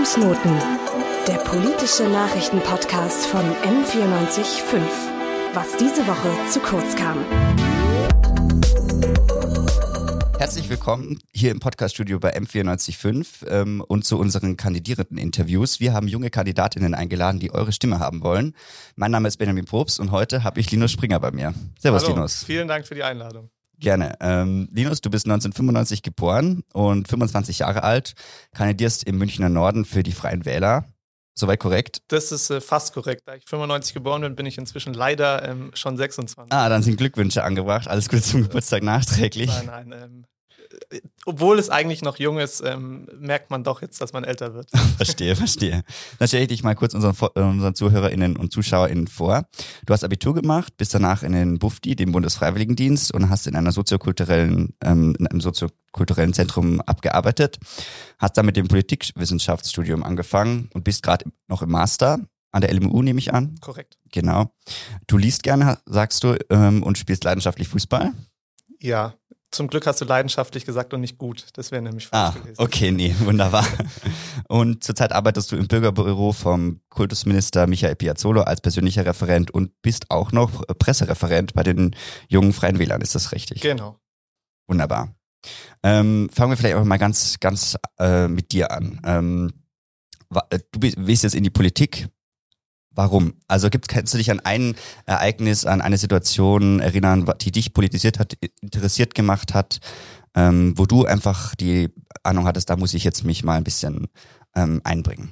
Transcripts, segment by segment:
Fußnoten, der politische Nachrichtenpodcast von M945. Was diese Woche zu kurz kam. Herzlich willkommen hier im Podcaststudio bei M945 ähm, und zu unseren Kandidierenden-Interviews. Wir haben junge Kandidatinnen eingeladen, die eure Stimme haben wollen. Mein Name ist Benjamin Probst und heute habe ich Linus Springer bei mir. Servus, Hallo, Linus. Vielen Dank für die Einladung. Gerne. Ähm, Linus, du bist 1995 geboren und 25 Jahre alt, kandidierst im Münchner Norden für die Freien Wähler. Soweit korrekt? Das ist äh, fast korrekt. Da ich 95 geboren bin, bin ich inzwischen leider ähm, schon 26. Ah, dann sind Glückwünsche angebracht. Alles Gute zum Geburtstag nachträglich. Nein, nein. Ähm, äh, obwohl es eigentlich noch jung ist, ähm, merkt man doch jetzt, dass man älter wird. verstehe, verstehe. Dann stelle ich dich mal kurz unseren, unseren ZuhörerInnen und ZuschauerInnen vor. Du hast Abitur gemacht, bist danach in den BUFDI, dem Bundesfreiwilligendienst, und hast in einer soziokulturellen, ähm, in einem soziokulturellen Zentrum abgearbeitet, hast dann mit dem Politikwissenschaftsstudium angefangen und bist gerade noch im Master an der LMU, nehme ich an. Korrekt. Genau. Du liest gerne, sagst du, ähm, und spielst leidenschaftlich Fußball. Ja, zum Glück hast du leidenschaftlich gesagt und nicht gut. Das wäre nämlich falsch ah, gewesen. Okay, nee, wunderbar. Und zurzeit arbeitest du im Bürgerbüro vom Kultusminister Michael Piazzolo als persönlicher Referent und bist auch noch Pressereferent bei den jungen Freien Wählern. Ist das richtig? Genau. Wunderbar. Ähm, fangen wir vielleicht auch mal ganz, ganz äh, mit dir an. Ähm, du bist jetzt in die Politik. Warum? Also gibt, kannst du dich an ein Ereignis, an eine Situation erinnern, die dich politisiert hat, interessiert gemacht hat, ähm, wo du einfach die Ahnung hattest, da muss ich jetzt mich mal ein bisschen ähm, einbringen?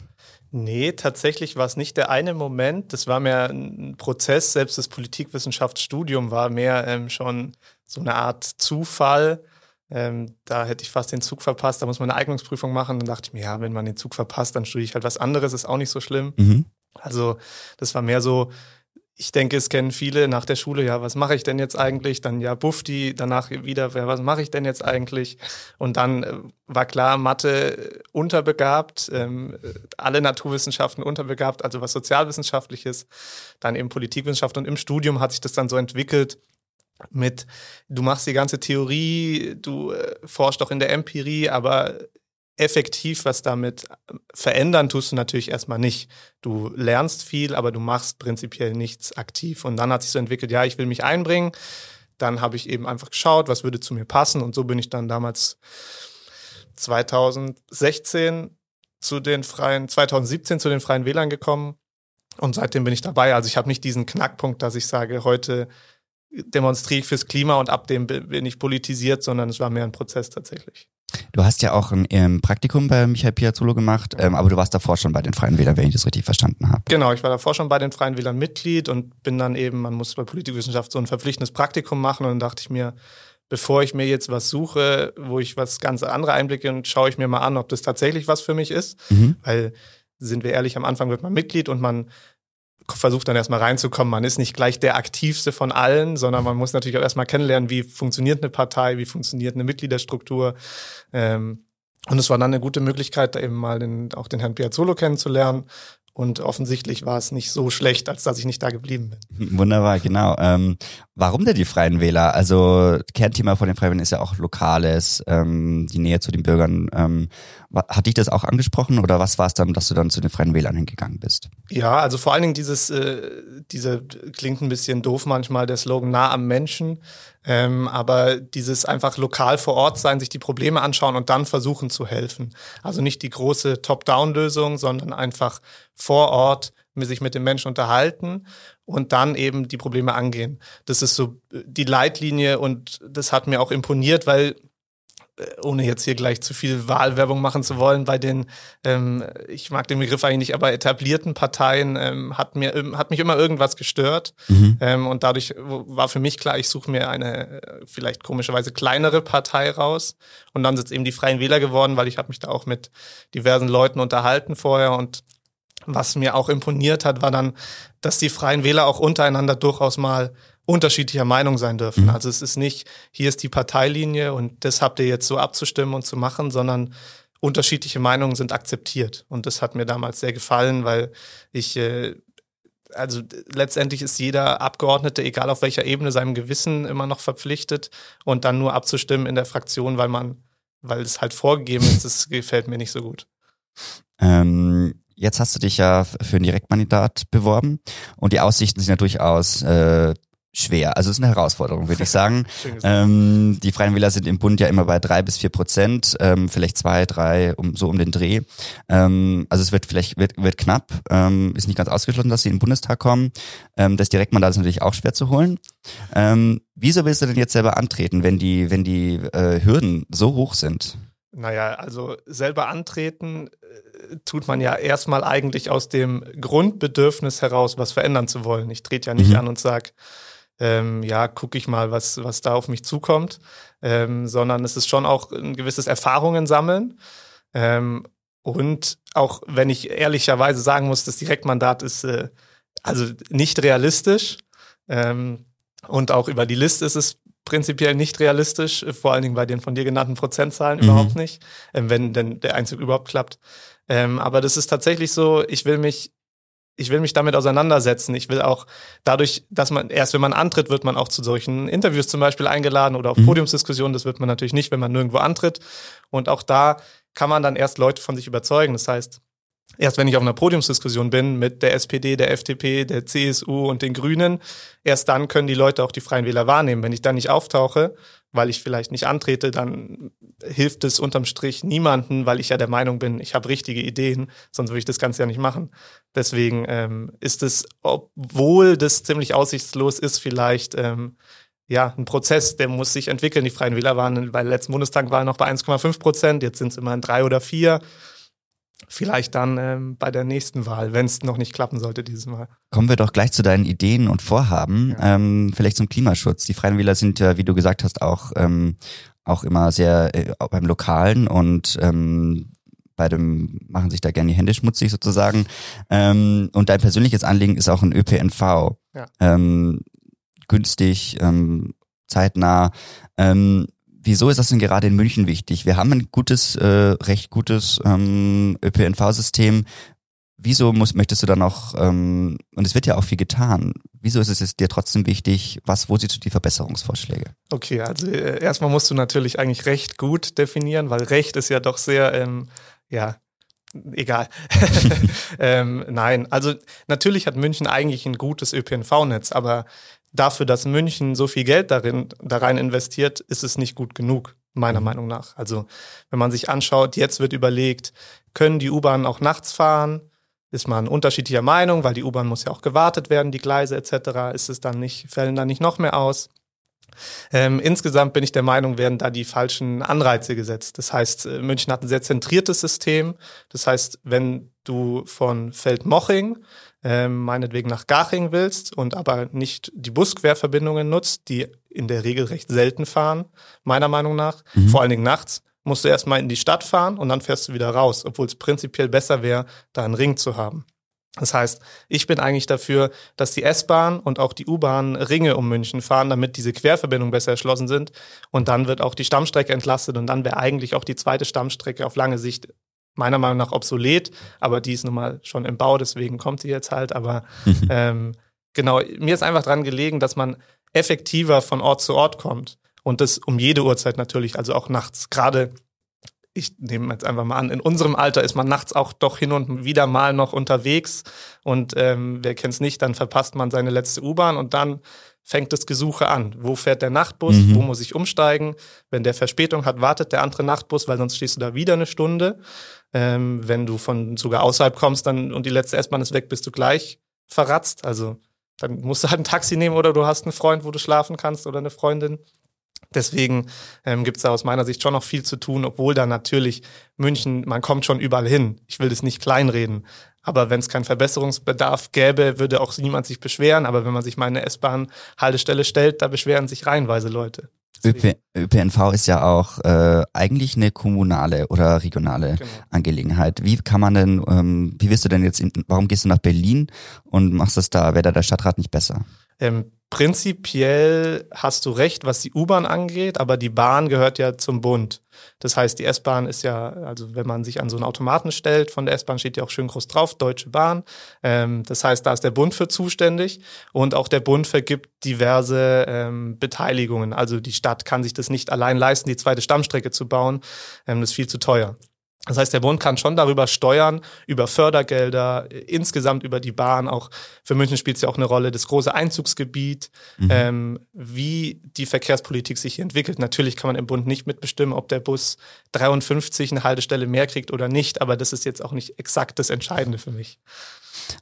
Nee, tatsächlich war es nicht der eine Moment. Das war mehr ein Prozess. Selbst das Politikwissenschaftsstudium war mehr ähm, schon so eine Art Zufall. Ähm, da hätte ich fast den Zug verpasst. Da muss man eine Eignungsprüfung machen. Dann dachte ich mir, ja, wenn man den Zug verpasst, dann studiere ich halt was anderes. Ist auch nicht so schlimm. Mhm. Also das war mehr so, ich denke, es kennen viele nach der Schule, ja, was mache ich denn jetzt eigentlich? Dann ja, Bufti, danach wieder, ja, was mache ich denn jetzt eigentlich? Und dann äh, war klar, Mathe unterbegabt, ähm, alle Naturwissenschaften unterbegabt, also was Sozialwissenschaftliches, dann eben Politikwissenschaft und im Studium hat sich das dann so entwickelt, mit, du machst die ganze Theorie, du äh, forschst auch in der Empirie, aber effektiv was damit verändern tust du natürlich erstmal nicht. Du lernst viel, aber du machst prinzipiell nichts aktiv. Und dann hat sich so entwickelt, ja, ich will mich einbringen. Dann habe ich eben einfach geschaut, was würde zu mir passen. Und so bin ich dann damals 2016 zu den freien, 2017 zu den freien Wählern gekommen. Und seitdem bin ich dabei. Also ich habe nicht diesen Knackpunkt, dass ich sage, heute demonstriere ich fürs Klima und ab dem bin ich politisiert, sondern es war mehr ein Prozess tatsächlich. Du hast ja auch ein ähm, Praktikum bei Michael Piazzolo gemacht, ähm, aber du warst davor schon bei den Freien Wählern, wenn ich das richtig verstanden habe. Genau, ich war davor schon bei den Freien Wählern Mitglied und bin dann eben, man muss bei Politikwissenschaft so ein verpflichtendes Praktikum machen und dann dachte ich mir, bevor ich mir jetzt was suche, wo ich was ganz andere Einblicke und schaue ich mir mal an, ob das tatsächlich was für mich ist, mhm. weil sind wir ehrlich, am Anfang wird man Mitglied und man versucht dann erstmal reinzukommen. Man ist nicht gleich der aktivste von allen, sondern man muss natürlich auch erstmal kennenlernen, wie funktioniert eine Partei, wie funktioniert eine Mitgliederstruktur. Ähm, und es war dann eine gute Möglichkeit, eben mal den, auch den Herrn Piazzolo kennenzulernen. Und offensichtlich war es nicht so schlecht, als dass ich nicht da geblieben bin. Wunderbar, genau. Ähm, warum denn die Freien Wähler? Also Kernthema von den Freien Wählern ist ja auch Lokales, ähm, die Nähe zu den Bürgern. Ähm, hat dich das auch angesprochen oder was war es dann, dass du dann zu den Freien Wählern hingegangen bist? Ja, also vor allen Dingen dieses, äh, diese klingt ein bisschen doof manchmal, der Slogan nah am Menschen. Ähm, aber dieses einfach lokal vor Ort sein, sich die Probleme anschauen und dann versuchen zu helfen. Also nicht die große Top-Down-Lösung, sondern einfach vor Ort sich mit den Menschen unterhalten und dann eben die Probleme angehen. Das ist so die Leitlinie und das hat mir auch imponiert, weil äh, ohne jetzt hier gleich zu viel Wahlwerbung machen zu wollen, bei den, ähm, ich mag den Begriff eigentlich nicht, aber etablierten Parteien ähm, hat mir hat mich immer irgendwas gestört. Mhm. Ähm, und dadurch war für mich klar, ich suche mir eine äh, vielleicht komischerweise kleinere Partei raus. Und dann sind es eben die Freien Wähler geworden, weil ich habe mich da auch mit diversen Leuten unterhalten vorher und was mir auch imponiert hat, war dann, dass die Freien Wähler auch untereinander durchaus mal unterschiedlicher Meinung sein dürfen. Mhm. Also es ist nicht, hier ist die Parteilinie und das habt ihr jetzt so abzustimmen und zu machen, sondern unterschiedliche Meinungen sind akzeptiert. Und das hat mir damals sehr gefallen, weil ich, äh, also letztendlich ist jeder Abgeordnete, egal auf welcher Ebene, seinem Gewissen immer noch verpflichtet und dann nur abzustimmen in der Fraktion, weil man, weil es halt vorgegeben ist, das gefällt mir nicht so gut. Ähm, jetzt hast du dich ja für ein Direktmandat beworben und die Aussichten sind ja durchaus äh, schwer. Also es ist eine Herausforderung, würde ich sagen. ähm, die Freien Wähler sind im Bund ja immer bei drei bis vier Prozent, ähm, vielleicht zwei, drei, um, so um den Dreh. Ähm, also es wird vielleicht wird, wird knapp. Ähm, ist nicht ganz ausgeschlossen, dass sie in den Bundestag kommen. Ähm, das Direktmandat ist natürlich auch schwer zu holen. Ähm, wieso willst du denn jetzt selber antreten, wenn die, wenn die äh, Hürden so hoch sind? Naja, also selber antreten tut man ja erstmal eigentlich aus dem Grundbedürfnis heraus, was verändern zu wollen. Ich trete ja nicht mhm. an und sage, ähm, ja, gucke ich mal, was, was da auf mich zukommt, ähm, sondern es ist schon auch ein gewisses Erfahrungen sammeln. Ähm, und auch wenn ich ehrlicherweise sagen muss, das Direktmandat ist äh, also nicht realistisch. Ähm, und auch über die Liste ist es prinzipiell nicht realistisch, vor allen Dingen bei den von dir genannten Prozentzahlen mhm. überhaupt nicht, ähm, wenn denn der Einzug überhaupt klappt. Ähm, aber das ist tatsächlich so, ich will mich ich will mich damit auseinandersetzen. Ich will auch dadurch, dass man erst, wenn man antritt, wird man auch zu solchen Interviews zum Beispiel eingeladen oder auf mhm. Podiumsdiskussionen. Das wird man natürlich nicht, wenn man nirgendwo antritt. Und auch da kann man dann erst Leute von sich überzeugen. Das heißt, erst wenn ich auf einer Podiumsdiskussion bin mit der SPD, der FDP, der CSU und den Grünen, erst dann können die Leute auch die Freien Wähler wahrnehmen. Wenn ich dann nicht auftauche, weil ich vielleicht nicht antrete, dann hilft es unterm Strich niemanden, weil ich ja der Meinung bin, ich habe richtige Ideen, sonst würde ich das Ganze ja nicht machen. Deswegen ähm, ist es, obwohl das ziemlich aussichtslos ist, vielleicht ähm, ja ein Prozess, der muss sich entwickeln. Die Freien Wähler waren bei der letzten Bundestagwahl noch bei 1,5 Prozent, jetzt sind es immerhin drei oder vier. Vielleicht dann ähm, bei der nächsten Wahl, wenn es noch nicht klappen sollte dieses Mal. Kommen wir doch gleich zu deinen Ideen und Vorhaben. Ja. Ähm, vielleicht zum Klimaschutz. Die Freien Wähler sind ja, wie du gesagt hast, auch ähm, auch immer sehr äh, beim Lokalen und ähm, bei dem machen sich da gerne die Hände schmutzig sozusagen. Ähm, und dein persönliches Anliegen ist auch ein ÖPNV. Ja. Ähm, günstig, ähm, zeitnah. Ähm, wieso ist das denn gerade in München wichtig? Wir haben ein gutes, äh, recht gutes ähm, ÖPNV-System. Wieso muss, möchtest du dann noch, ähm, und es wird ja auch viel getan, wieso ist es dir trotzdem wichtig, was, wo siehst du die Verbesserungsvorschläge? Okay, also äh, erstmal musst du natürlich eigentlich Recht gut definieren, weil Recht ist ja doch sehr, ähm, ja, egal. ähm, nein, also natürlich hat München eigentlich ein gutes ÖPNV-Netz, aber dafür, dass München so viel Geld darin, da rein investiert, ist es nicht gut genug, meiner mhm. Meinung nach. Also wenn man sich anschaut, jetzt wird überlegt, können die U-Bahnen auch nachts fahren? Ist man unterschiedlicher Meinung, weil die U-Bahn muss ja auch gewartet werden, die Gleise etc. Ist es dann nicht, fällen da nicht noch mehr aus? Ähm, insgesamt bin ich der Meinung, werden da die falschen Anreize gesetzt. Das heißt, äh, München hat ein sehr zentriertes System. Das heißt, wenn du von Feldmoching ähm, meinetwegen nach Garching willst und aber nicht die Busquerverbindungen nutzt, die in der Regel recht selten fahren, meiner Meinung nach, mhm. vor allen Dingen nachts, musst du erstmal in die Stadt fahren und dann fährst du wieder raus, obwohl es prinzipiell besser wäre, da einen Ring zu haben. Das heißt, ich bin eigentlich dafür, dass die S-Bahn und auch die U-Bahn Ringe um München fahren, damit diese Querverbindungen besser erschlossen sind. Und dann wird auch die Stammstrecke entlastet und dann wäre eigentlich auch die zweite Stammstrecke auf lange Sicht meiner Meinung nach obsolet, aber die ist nun mal schon im Bau, deswegen kommt sie jetzt halt. Aber ähm, genau, mir ist einfach dran gelegen, dass man effektiver von Ort zu Ort kommt. Und das um jede Uhrzeit natürlich, also auch nachts. Gerade, ich nehme jetzt einfach mal an, in unserem Alter ist man nachts auch doch hin und wieder mal noch unterwegs. Und ähm, wer kennt's nicht, dann verpasst man seine letzte U-Bahn und dann fängt das Gesuche an. Wo fährt der Nachtbus? Mhm. Wo muss ich umsteigen? Wenn der Verspätung hat, wartet der andere Nachtbus, weil sonst stehst du da wieder eine Stunde. Ähm, wenn du von sogar außerhalb kommst dann und die letzte S-Bahn ist weg, bist du gleich verratzt. Also dann musst du halt ein Taxi nehmen oder du hast einen Freund, wo du schlafen kannst oder eine Freundin. Deswegen ähm, gibt es da aus meiner Sicht schon noch viel zu tun, obwohl da natürlich München, man kommt schon überall hin. Ich will das nicht kleinreden. Aber wenn es keinen Verbesserungsbedarf gäbe, würde auch niemand sich beschweren. Aber wenn man sich mal eine S-Bahn-Haltestelle stellt, da beschweren sich reihenweise Leute. ÖP, ÖPNV ist ja auch äh, eigentlich eine kommunale oder regionale genau. Angelegenheit. Wie kann man denn, ähm, wie wirst du denn jetzt, in, warum gehst du nach Berlin und machst das da, wäre da der Stadtrat nicht besser? Ähm, prinzipiell hast du recht, was die U-Bahn angeht, aber die Bahn gehört ja zum Bund. Das heißt, die S-Bahn ist ja, also wenn man sich an so einen Automaten stellt, von der S-Bahn steht ja auch schön groß drauf, Deutsche Bahn. Ähm, das heißt, da ist der Bund für zuständig und auch der Bund vergibt diverse ähm, Beteiligungen. Also die Stadt kann sich das nicht allein leisten, die zweite Stammstrecke zu bauen. Ähm, das ist viel zu teuer. Das heißt, der Bund kann schon darüber steuern, über Fördergelder, insgesamt über die Bahn. Auch für München spielt es ja auch eine Rolle, das große Einzugsgebiet, mhm. ähm, wie die Verkehrspolitik sich hier entwickelt. Natürlich kann man im Bund nicht mitbestimmen, ob der Bus 53 eine Haltestelle mehr kriegt oder nicht, aber das ist jetzt auch nicht exakt das Entscheidende für mich.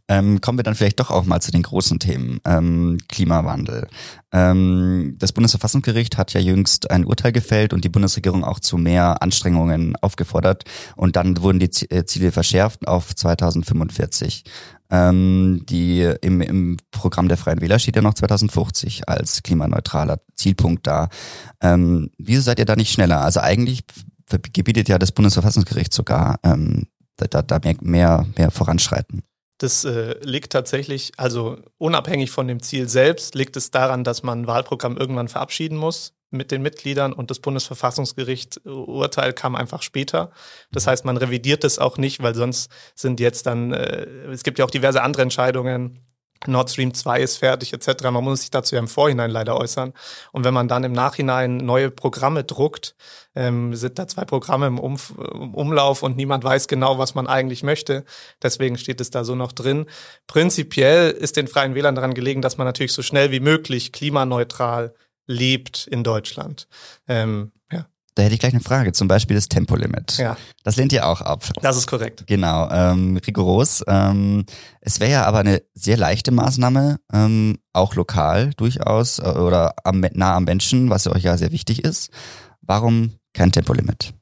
Ähm, kommen wir dann vielleicht doch auch mal zu den großen Themen. Ähm, Klimawandel. Ähm, das Bundesverfassungsgericht hat ja jüngst ein Urteil gefällt und die Bundesregierung auch zu mehr Anstrengungen aufgefordert. Und dann wurden die äh, Ziele verschärft auf 2045. Ähm, die im, im Programm der Freien Wähler steht ja noch 2050 als klimaneutraler Zielpunkt da. Ähm, wieso seid ihr da nicht schneller? Also eigentlich gebietet ja das Bundesverfassungsgericht sogar ähm, da, da mehr, mehr, mehr voranschreiten. Das äh, liegt tatsächlich, also unabhängig von dem Ziel selbst, liegt es daran, dass man ein Wahlprogramm irgendwann verabschieden muss mit den Mitgliedern und das Bundesverfassungsgericht äh, Urteil kam einfach später. Das heißt, man revidiert es auch nicht, weil sonst sind jetzt dann, äh, es gibt ja auch diverse andere Entscheidungen, Nord Stream 2 ist fertig etc. Man muss sich dazu ja im Vorhinein leider äußern. Und wenn man dann im Nachhinein neue Programme druckt, ähm, sind da zwei Programme im, Umf Umlauf und niemand weiß genau, was man eigentlich möchte. Deswegen steht es da so noch drin. Prinzipiell ist den Freien Wählern daran gelegen, dass man natürlich so schnell wie möglich klimaneutral lebt in Deutschland. Ähm, ja. Da hätte ich gleich eine Frage, zum Beispiel das Tempolimit. Ja. Das lehnt ihr auch ab. Das ist korrekt. Genau, ähm, rigoros. Ähm, es wäre ja aber eine sehr leichte Maßnahme, ähm, auch lokal durchaus äh, oder am, nah am Menschen, was euch ja sehr wichtig ist. Warum kein Tempolimit?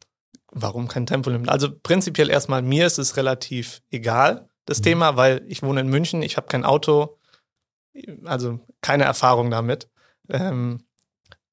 Warum kein Tempolimit? Also prinzipiell erstmal, mir ist es relativ egal, das mhm. Thema, weil ich wohne in München, ich habe kein Auto, also keine Erfahrung damit. Ähm,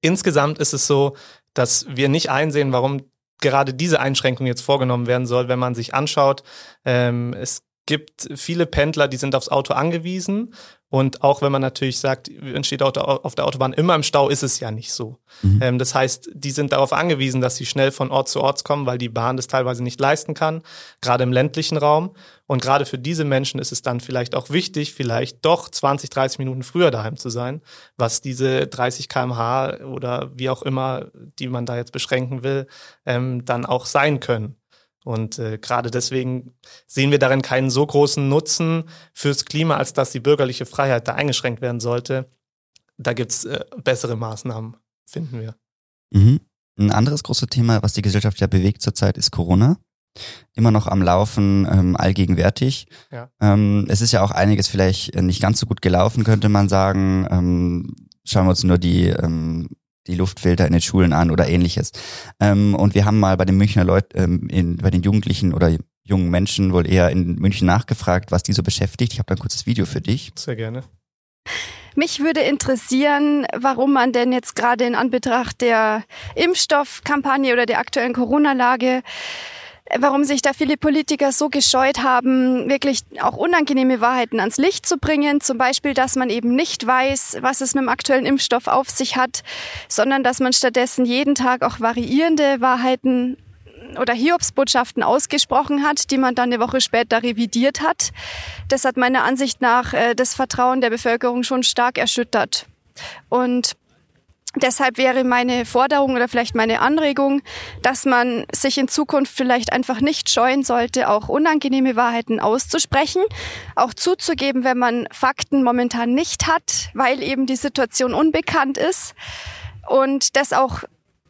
insgesamt ist es so, dass wir nicht einsehen, warum gerade diese Einschränkung jetzt vorgenommen werden soll, wenn man sich anschaut. Ähm, es gibt viele Pendler, die sind aufs Auto angewiesen. Und auch wenn man natürlich sagt, man steht auf der Autobahn immer im Stau, ist es ja nicht so. Mhm. Ähm, das heißt, die sind darauf angewiesen, dass sie schnell von Ort zu Ort kommen, weil die Bahn das teilweise nicht leisten kann, gerade im ländlichen Raum. Und gerade für diese Menschen ist es dann vielleicht auch wichtig, vielleicht doch 20, 30 Minuten früher daheim zu sein, was diese 30 kmh oder wie auch immer, die man da jetzt beschränken will, ähm, dann auch sein können. Und äh, gerade deswegen sehen wir darin keinen so großen Nutzen fürs Klima, als dass die bürgerliche Freiheit da eingeschränkt werden sollte. Da gibt's äh, bessere Maßnahmen, finden wir. Mhm. Ein anderes großes Thema, was die Gesellschaft ja bewegt zurzeit, ist Corona. Immer noch am Laufen, ähm, allgegenwärtig. Ja. Ähm, es ist ja auch einiges vielleicht nicht ganz so gut gelaufen, könnte man sagen. Ähm, schauen wir uns nur die ähm, die Luftfilter in den Schulen an oder ähnliches. Ähm, und wir haben mal bei den Münchner Leuten, ähm, in, bei den Jugendlichen oder jungen Menschen wohl eher in München nachgefragt, was die so beschäftigt. Ich habe da ein kurzes Video für dich. Sehr gerne. Mich würde interessieren, warum man denn jetzt gerade in Anbetracht der Impfstoffkampagne oder der aktuellen Corona-Lage warum sich da viele Politiker so gescheut haben, wirklich auch unangenehme Wahrheiten ans Licht zu bringen. Zum Beispiel, dass man eben nicht weiß, was es mit dem aktuellen Impfstoff auf sich hat, sondern dass man stattdessen jeden Tag auch variierende Wahrheiten oder Hiobsbotschaften ausgesprochen hat, die man dann eine Woche später revidiert hat. Das hat meiner Ansicht nach äh, das Vertrauen der Bevölkerung schon stark erschüttert. Und Deshalb wäre meine Forderung oder vielleicht meine Anregung, dass man sich in Zukunft vielleicht einfach nicht scheuen sollte, auch unangenehme Wahrheiten auszusprechen, auch zuzugeben, wenn man Fakten momentan nicht hat, weil eben die Situation unbekannt ist und das auch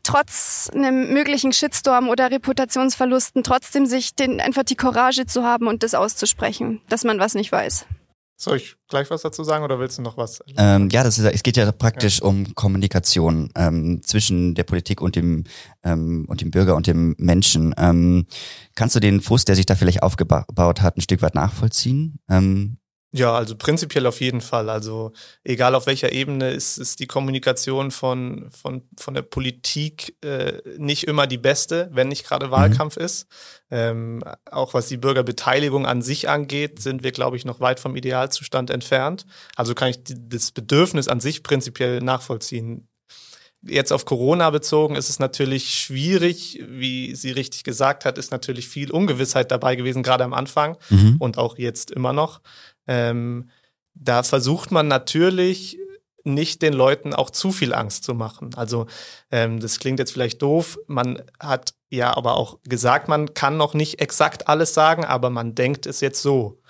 trotz einem möglichen Shitstorm oder Reputationsverlusten trotzdem sich den, einfach die Courage zu haben und das auszusprechen, dass man was nicht weiß. Soll ich gleich was dazu sagen oder willst du noch was? Ähm, ja, das ist, es geht ja praktisch ja. um Kommunikation ähm, zwischen der Politik und dem ähm, und dem Bürger und dem Menschen. Ähm, kannst du den Frust, der sich da vielleicht aufgebaut hat, ein Stück weit nachvollziehen? Ja, also prinzipiell auf jeden Fall. Also egal auf welcher Ebene ist, ist die Kommunikation von, von, von der Politik äh, nicht immer die beste, wenn nicht gerade mhm. Wahlkampf mhm. ist. Ähm, auch was die Bürgerbeteiligung an sich angeht, sind wir, glaube ich, noch weit vom Idealzustand entfernt. Also kann ich die, das Bedürfnis an sich prinzipiell nachvollziehen. Jetzt auf Corona bezogen ist es natürlich schwierig, wie sie richtig gesagt hat, ist natürlich viel Ungewissheit dabei gewesen, gerade am Anfang mhm. und auch jetzt immer noch. Ähm, da versucht man natürlich nicht den Leuten auch zu viel Angst zu machen. Also ähm, das klingt jetzt vielleicht doof. Man hat ja aber auch gesagt, man kann noch nicht exakt alles sagen, aber man denkt es jetzt so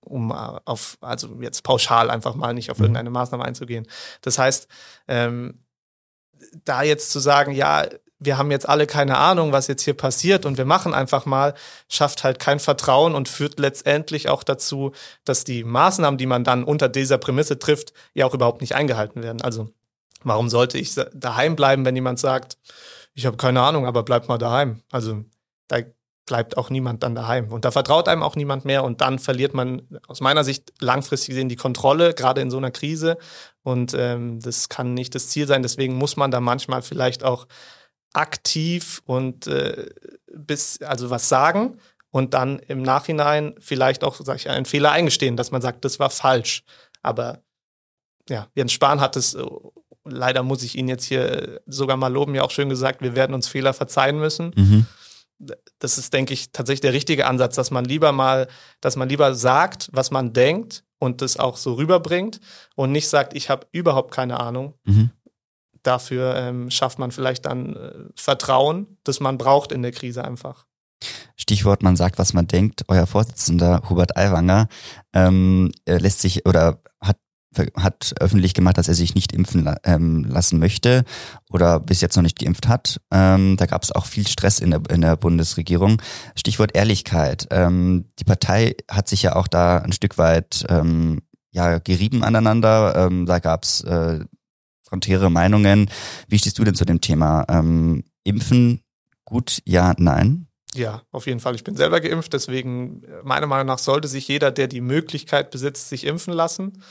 um auf, also jetzt pauschal einfach mal nicht auf mhm. irgendeine Maßnahme einzugehen. Das heißt, ähm, da jetzt zu sagen, ja, wir haben jetzt alle keine Ahnung, was jetzt hier passiert und wir machen einfach mal, schafft halt kein Vertrauen und führt letztendlich auch dazu, dass die Maßnahmen, die man dann unter dieser Prämisse trifft, ja auch überhaupt nicht eingehalten werden. Also warum sollte ich daheim bleiben, wenn jemand sagt, ich habe keine Ahnung, aber bleib mal daheim. Also da bleibt auch niemand dann daheim. Und da vertraut einem auch niemand mehr und dann verliert man aus meiner Sicht langfristig gesehen die Kontrolle, gerade in so einer Krise. Und ähm, das kann nicht das Ziel sein. Deswegen muss man da manchmal vielleicht auch aktiv und äh, bis, also was sagen und dann im Nachhinein vielleicht auch, sag ich, einen Fehler eingestehen, dass man sagt, das war falsch. Aber ja, Jens Spahn hat es, leider muss ich ihn jetzt hier sogar mal loben, ja auch schön gesagt, wir werden uns Fehler verzeihen müssen. Mhm. Das ist, denke ich, tatsächlich der richtige Ansatz, dass man lieber mal, dass man lieber sagt, was man denkt und das auch so rüberbringt und nicht sagt, ich habe überhaupt keine Ahnung, mhm dafür ähm, schafft man vielleicht dann äh, Vertrauen, das man braucht in der Krise einfach. Stichwort, man sagt, was man denkt. Euer Vorsitzender Hubert Aiwanger ähm, lässt sich oder hat hat öffentlich gemacht, dass er sich nicht impfen ähm, lassen möchte oder bis jetzt noch nicht geimpft hat. Ähm, da gab es auch viel Stress in der, in der Bundesregierung. Stichwort Ehrlichkeit. Ähm, die Partei hat sich ja auch da ein Stück weit ähm, ja gerieben aneinander. Ähm, da gab es äh, konträre Meinungen. Wie stehst du denn zu dem Thema? Ähm, impfen gut, ja, nein? Ja, auf jeden Fall. Ich bin selber geimpft, deswegen äh, meiner Meinung nach sollte sich jeder, der die Möglichkeit besitzt, sich impfen lassen.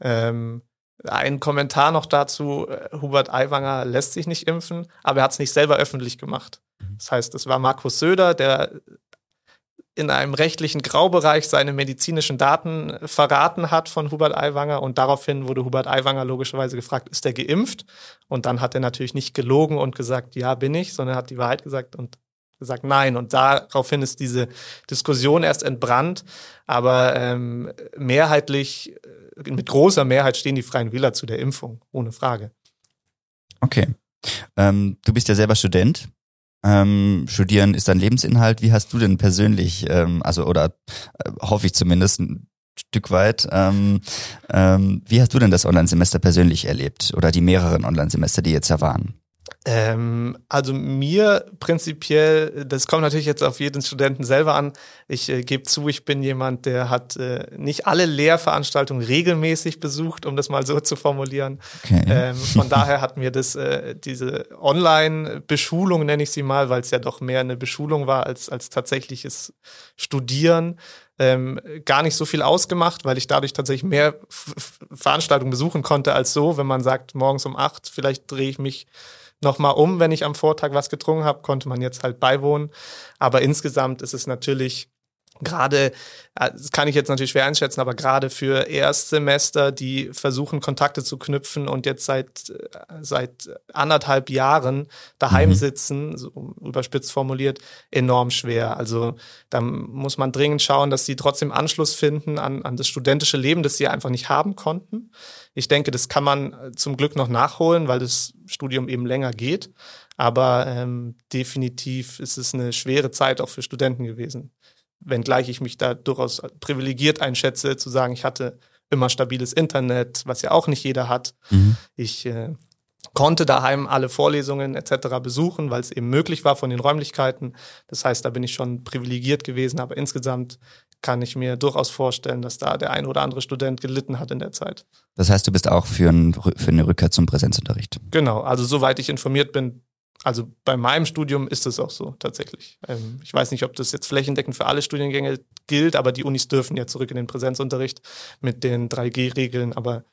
Ähm, ein Kommentar noch dazu, äh, Hubert Aiwanger lässt sich nicht impfen, aber er hat es nicht selber öffentlich gemacht. Mhm. Das heißt, es war Markus Söder, der in einem rechtlichen Graubereich seine medizinischen Daten verraten hat von Hubert Aiwanger und daraufhin wurde Hubert Aiwanger logischerweise gefragt, ist er geimpft? Und dann hat er natürlich nicht gelogen und gesagt, ja, bin ich, sondern hat die Wahrheit gesagt und gesagt, nein. Und daraufhin ist diese Diskussion erst entbrannt. Aber ähm, mehrheitlich, äh, mit großer Mehrheit stehen die Freien Wähler zu der Impfung, ohne Frage. Okay. Ähm, du bist ja selber Student. Ähm, studieren ist dein Lebensinhalt. Wie hast du denn persönlich, ähm, also oder äh, hoffe ich zumindest ein Stück weit, ähm, ähm, wie hast du denn das Online-Semester persönlich erlebt oder die mehreren Online-Semester, die jetzt ja waren? Ähm, also mir prinzipiell, das kommt natürlich jetzt auf jeden Studenten selber an. Ich äh, gebe zu, ich bin jemand, der hat äh, nicht alle Lehrveranstaltungen regelmäßig besucht, um das mal so zu formulieren. Okay. Ähm, von daher hat mir das äh, diese Online-Beschulung, nenne ich sie mal, weil es ja doch mehr eine Beschulung war als als tatsächliches Studieren, ähm, gar nicht so viel ausgemacht, weil ich dadurch tatsächlich mehr Veranstaltungen besuchen konnte als so, wenn man sagt, morgens um acht, vielleicht drehe ich mich nochmal um, wenn ich am Vortag was getrunken habe, konnte man jetzt halt beiwohnen. Aber insgesamt ist es natürlich gerade, äh, das kann ich jetzt natürlich schwer einschätzen, aber gerade für Erstsemester, die versuchen, Kontakte zu knüpfen und jetzt seit, äh, seit anderthalb Jahren daheim mhm. sitzen, so überspitzt formuliert, enorm schwer. Also da muss man dringend schauen, dass sie trotzdem Anschluss finden an, an das studentische Leben, das sie einfach nicht haben konnten. Ich denke, das kann man äh, zum Glück noch nachholen, weil das Studium eben länger geht. Aber ähm, definitiv ist es eine schwere Zeit auch für Studenten gewesen. Wenngleich ich mich da durchaus privilegiert einschätze, zu sagen, ich hatte immer stabiles Internet, was ja auch nicht jeder hat. Mhm. Ich äh, konnte daheim alle Vorlesungen etc. besuchen, weil es eben möglich war von den Räumlichkeiten. Das heißt, da bin ich schon privilegiert gewesen, aber insgesamt kann ich mir durchaus vorstellen, dass da der ein oder andere Student gelitten hat in der Zeit. Das heißt, du bist auch für, ein, für eine Rückkehr zum Präsenzunterricht. Genau, also soweit ich informiert bin, also bei meinem Studium ist es auch so tatsächlich. Ähm, ich weiß nicht, ob das jetzt flächendeckend für alle Studiengänge gilt, aber die Unis dürfen ja zurück in den Präsenzunterricht mit den 3G-Regeln. Aber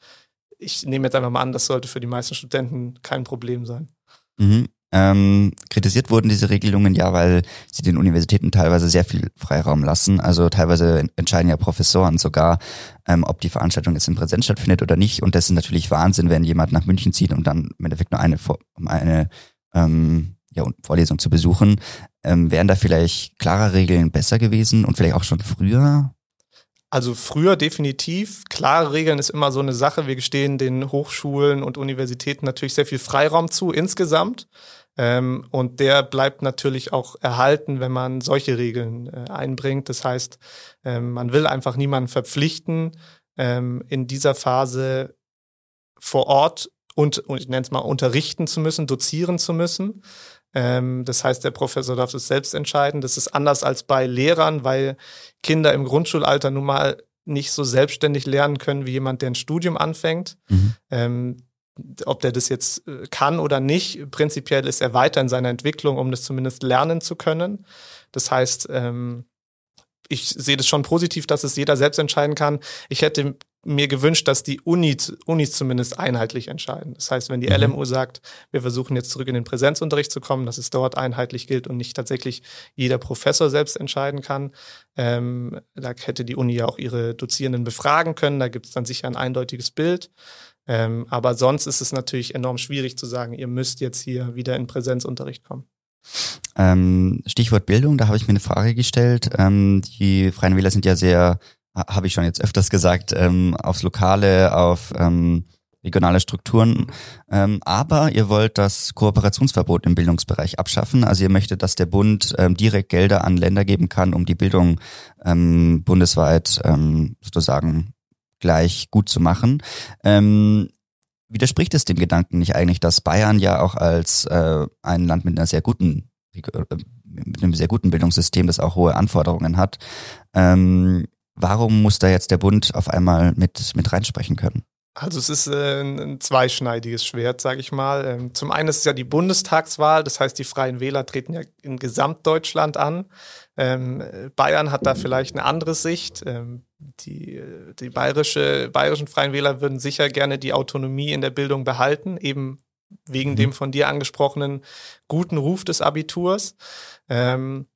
ich nehme jetzt einfach mal an, das sollte für die meisten Studenten kein Problem sein. Mhm. Ähm, kritisiert wurden diese Regelungen ja, weil sie den Universitäten teilweise sehr viel Freiraum lassen. Also teilweise entscheiden ja Professoren sogar, ähm, ob die Veranstaltung jetzt in Präsenz stattfindet oder nicht. Und das ist natürlich Wahnsinn, wenn jemand nach München zieht und dann im Endeffekt nur eine, eine ähm, ja, Vorlesung zu besuchen. Ähm, wären da vielleicht klarer Regeln besser gewesen und vielleicht auch schon früher? Also früher definitiv. Klare Regeln ist immer so eine Sache. Wir gestehen den Hochschulen und Universitäten natürlich sehr viel Freiraum zu insgesamt. Ähm, und der bleibt natürlich auch erhalten, wenn man solche Regeln äh, einbringt. Das heißt, ähm, man will einfach niemanden verpflichten, ähm, in dieser Phase vor Ort und, und ich nenne es mal unterrichten zu müssen, dozieren zu müssen. Ähm, das heißt, der Professor darf es selbst entscheiden. Das ist anders als bei Lehrern, weil Kinder im Grundschulalter nun mal nicht so selbstständig lernen können wie jemand, der ein Studium anfängt. Mhm. Ähm, ob der das jetzt äh, kann oder nicht, prinzipiell ist er weiter in seiner Entwicklung, um das zumindest lernen zu können. Das heißt, ähm, ich sehe das schon positiv, dass es jeder selbst entscheiden kann. Ich hätte mir gewünscht, dass die Uni, Unis zumindest einheitlich entscheiden. Das heißt, wenn die mhm. LMU sagt, wir versuchen jetzt zurück in den Präsenzunterricht zu kommen, dass es dort einheitlich gilt und nicht tatsächlich jeder Professor selbst entscheiden kann, ähm, da hätte die Uni ja auch ihre Dozierenden befragen können. Da gibt es dann sicher ein eindeutiges Bild. Ähm, aber sonst ist es natürlich enorm schwierig zu sagen, ihr müsst jetzt hier wieder in Präsenzunterricht kommen. Ähm, Stichwort Bildung, da habe ich mir eine Frage gestellt. Ähm, die Freien Wähler sind ja sehr, habe ich schon jetzt öfters gesagt, ähm, aufs Lokale, auf ähm, regionale Strukturen. Ähm, aber ihr wollt das Kooperationsverbot im Bildungsbereich abschaffen. Also ihr möchtet, dass der Bund ähm, direkt Gelder an Länder geben kann, um die Bildung ähm, bundesweit ähm, sozusagen gleich gut zu machen. Ähm, widerspricht es dem Gedanken nicht eigentlich, dass Bayern ja auch als äh, ein Land mit einer sehr guten äh, mit einem sehr guten Bildungssystem, das auch hohe Anforderungen hat. Ähm, warum muss da jetzt der Bund auf einmal mit, mit reinsprechen können? Also es ist äh, ein zweischneidiges Schwert, sage ich mal. Ähm, zum einen ist es ja die Bundestagswahl, das heißt, die Freien Wähler treten ja in Gesamtdeutschland an. Ähm, Bayern hat da vielleicht eine andere Sicht. Ähm, die die bayerische, bayerischen Freien Wähler würden sicher gerne die Autonomie in der Bildung behalten, eben wegen mhm. dem von dir angesprochenen guten Ruf des Abiturs. Ähm,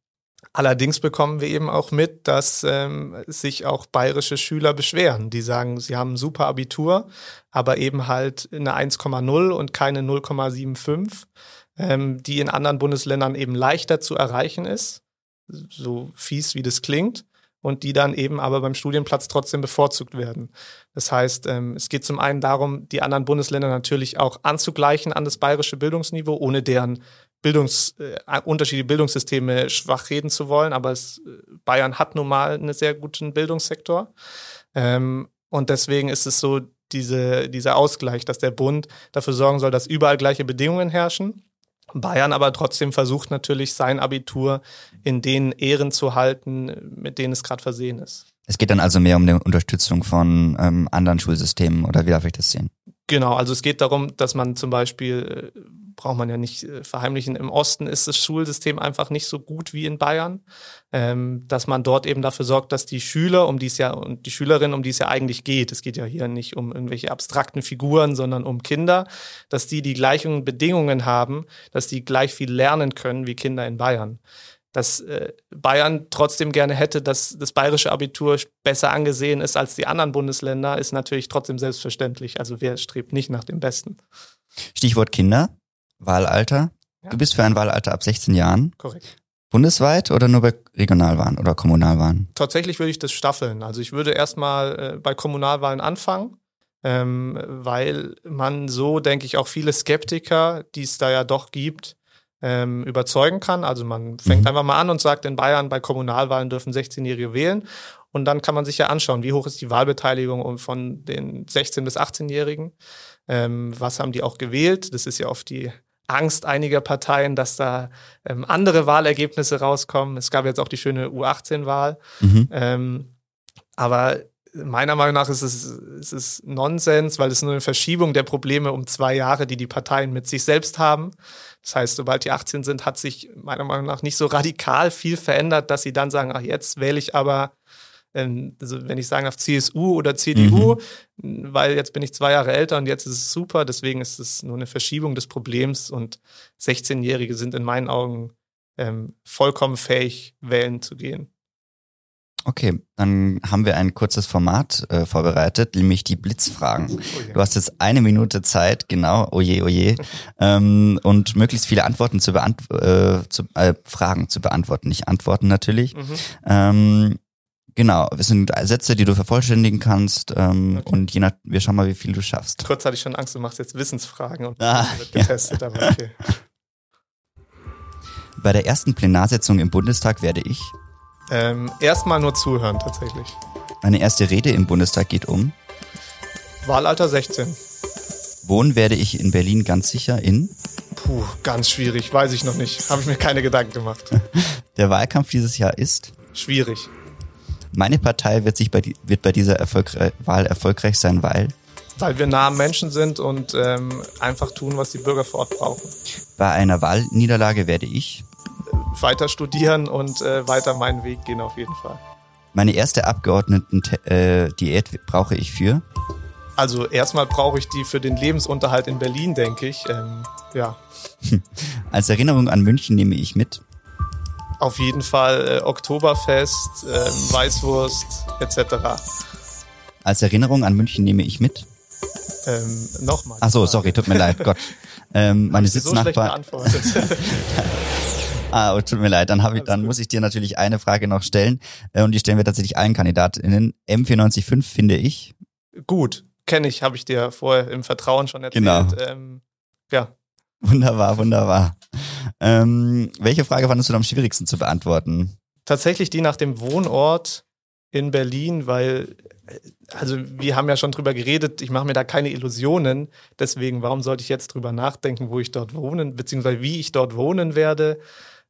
Allerdings bekommen wir eben auch mit, dass ähm, sich auch bayerische Schüler beschweren. Die sagen, sie haben ein super Abitur, aber eben halt eine 1,0 und keine 0,75, ähm, die in anderen Bundesländern eben leichter zu erreichen ist. So fies, wie das klingt. Und die dann eben aber beim Studienplatz trotzdem bevorzugt werden. Das heißt, ähm, es geht zum einen darum, die anderen Bundesländer natürlich auch anzugleichen an das bayerische Bildungsniveau, ohne deren Bildungs, äh, unterschiedliche Bildungssysteme schwach reden zu wollen, aber es, äh, Bayern hat nun mal einen sehr guten Bildungssektor. Ähm, und deswegen ist es so diese, dieser Ausgleich, dass der Bund dafür sorgen soll, dass überall gleiche Bedingungen herrschen. Bayern aber trotzdem versucht natürlich sein Abitur in den Ehren zu halten, mit denen es gerade versehen ist. Es geht dann also mehr um die Unterstützung von ähm, anderen Schulsystemen oder wie darf ich das sehen? Genau, also es geht darum, dass man zum Beispiel, äh, braucht man ja nicht äh, verheimlichen, im Osten ist das Schulsystem einfach nicht so gut wie in Bayern, ähm, dass man dort eben dafür sorgt, dass die Schüler, um die es ja und die Schülerinnen, um die es ja eigentlich geht, es geht ja hier nicht um irgendwelche abstrakten Figuren, sondern um Kinder, dass die die gleichen Bedingungen haben, dass die gleich viel lernen können wie Kinder in Bayern dass äh, Bayern trotzdem gerne hätte, dass das bayerische Abitur besser angesehen ist als die anderen Bundesländer, ist natürlich trotzdem selbstverständlich. Also wer strebt nicht nach dem Besten? Stichwort Kinder, Wahlalter. Ja. Du bist für ein Wahlalter ab 16 Jahren. Korrekt. Bundesweit oder nur bei Regionalwahlen oder Kommunalwahlen? Tatsächlich würde ich das staffeln. Also ich würde erstmal äh, bei Kommunalwahlen anfangen, ähm, weil man so, denke ich, auch viele Skeptiker, die es da ja doch gibt, ähm, überzeugen kann. Also man fängt mhm. einfach mal an und sagt, in Bayern bei Kommunalwahlen dürfen 16-Jährige wählen. Und dann kann man sich ja anschauen, wie hoch ist die Wahlbeteiligung von den 16- bis 18-Jährigen. Ähm, was haben die auch gewählt? Das ist ja oft die Angst einiger Parteien, dass da ähm, andere Wahlergebnisse rauskommen. Es gab jetzt auch die schöne U18-Wahl. Mhm. Ähm, aber meiner Meinung nach ist es, ist es Nonsens, weil es nur eine Verschiebung der Probleme um zwei Jahre, die die Parteien mit sich selbst haben. Das heißt, sobald die 18 sind, hat sich meiner Meinung nach nicht so radikal viel verändert, dass sie dann sagen, ach, jetzt wähle ich aber, ähm, also wenn ich sagen darf, CSU oder CDU, mhm. weil jetzt bin ich zwei Jahre älter und jetzt ist es super. Deswegen ist es nur eine Verschiebung des Problems und 16-Jährige sind in meinen Augen ähm, vollkommen fähig, wählen zu gehen. Okay, dann haben wir ein kurzes Format äh, vorbereitet, nämlich die Blitzfragen. Oh Du hast jetzt eine Minute Zeit, genau, oje, oje, ähm, und möglichst viele Antworten zu, beant äh, äh, Fragen zu beantworten, nicht Antworten natürlich. Mhm. Ähm, Genau, es sind Sätze, die du vervollständigen kannst ähm, Okay. und je nach, wir schauen mal, wie viel du schaffst. Kurz hatte ich schon Angst, du machst jetzt Wissensfragen und Ah, wird ja. getestet, aber okay. Bei der ersten Plenarsitzung im Bundestag werde ich. Ähm, Erstmal nur zuhören tatsächlich. Meine erste Rede im Bundestag geht um. Wahlalter 16. Wohnen werde ich in Berlin ganz sicher in. Puh, ganz schwierig, weiß ich noch nicht. Habe ich mir keine Gedanken gemacht. Der Wahlkampf dieses Jahr ist. Schwierig. Meine Partei wird sich bei, die, wird bei dieser Erfolgre Wahl erfolgreich sein, weil Weil wir nah am Menschen sind und ähm, einfach tun, was die Bürger vor Ort brauchen. bei einer Wahlniederlage werde ich. Weiter studieren und äh, weiter meinen Weg gehen auf jeden Fall. Meine erste Abgeordneten-Diät brauche ich für. Also erstmal brauche ich die für den Lebensunterhalt in Berlin, denke ich. Ähm, ja, Als Erinnerung an München nehme ich mit. Auf jeden Fall äh, Oktoberfest, ähm, Weißwurst etc. Als Erinnerung an München nehme ich mit. Ähm, Nochmal. Ach so, sorry, tut mir leid, Gott. Ähm, meine So Sitznachbarn. Ah, oh, tut mir leid, dann habe ich, dann muss ich dir natürlich eine Frage noch stellen. Äh, und die stellen wir tatsächlich allen KandidatInnen. M495 finde ich. Gut, kenne ich, habe ich dir vorher im Vertrauen schon erzählt. Genau. Ähm, ja, Wunderbar, wunderbar. Ähm, welche Frage fandest du am schwierigsten zu beantworten? tatsächlich die nach dem Wohnort in Berlin, weil, also wir haben ja schon drüber geredet, ich mache mir da keine Illusionen. Deswegen, warum sollte ich jetzt drüber nachdenken, wo ich dort wohnen, beziehungsweise wie ich dort wohnen werde?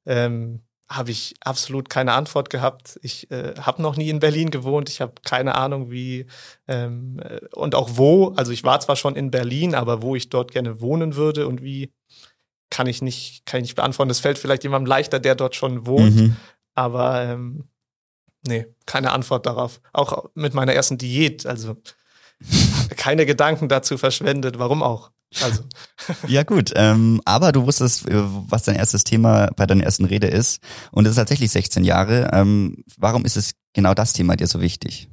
Ähm, habe ich absolut keine Antwort gehabt. Ich äh, habe noch nie in Berlin gewohnt. Ich habe keine Ahnung, wie ähm, äh, und auch wo. Also ich war zwar schon in Berlin, aber wo ich dort gerne wohnen würde und wie, kann ich nicht, kann ich nicht beantworten. Das fällt vielleicht jemandem leichter, der dort schon wohnt. Mhm. Aber ähm, nee, keine Antwort darauf. Auch mit meiner ersten Diät, also keine Gedanken dazu verschwendet. Warum auch? Also Ja gut, ähm, aber du wusstest, äh, was dein erstes Thema bei deiner ersten Rede ist. Und es ist tatsächlich 16 Jahre. Ähm, warum ist es genau das Thema dir so wichtig?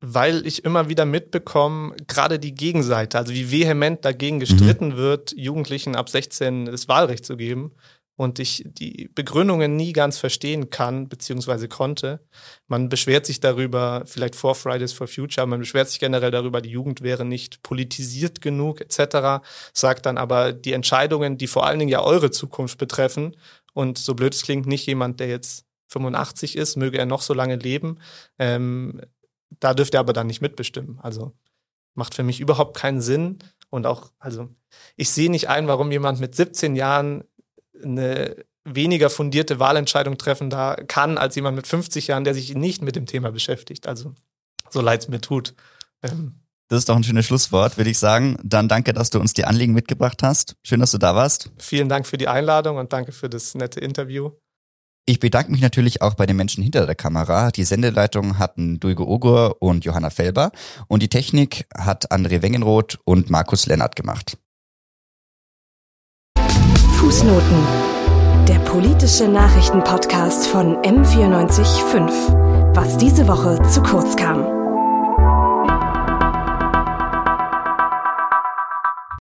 Weil ich immer wieder mitbekomme, gerade die Gegenseite, also wie vehement dagegen gestritten wird, Jugendlichen ab 16 das Wahlrecht zu geben und ich die Begründungen nie ganz verstehen kann, beziehungsweise konnte. Man beschwert sich darüber, vielleicht vor Fridays for Future, man beschwert sich generell darüber, die Jugend wäre nicht politisiert genug, etc., sagt dann aber die Entscheidungen, die vor allen Dingen ja eure Zukunft betreffen und so blöd es klingt, nicht jemand, der jetzt 85 ist, möge er noch so lange leben, ähm, da dürft ihr aber dann nicht mitbestimmen. Also macht für mich überhaupt keinen Sinn. Und auch, also ich sehe nicht ein, warum jemand mit 17 Jahren eine weniger fundierte Wahlentscheidung treffen da kann, als jemand mit 50 Jahren, der sich nicht mit dem Thema beschäftigt. Also so leid es mir tut. Ähm, Das ist doch ein schönes Schlusswort, würde ich sagen. Dann danke, dass du uns die Anliegen mitgebracht hast. Schön, dass du da warst. vielen Dank für die Einladung und danke für das nette Interview. Ich bedanke mich natürlich auch bei den Menschen hinter der Kamera. Die Sendeleitung hatten Dulge Ogur und Johanna Felber und die Technik hat André Wengenroth und Markus Lennart gemacht. Fußnoten. Der politische Nachrichtenpodcast von M945. Was diese Woche zu kurz kam.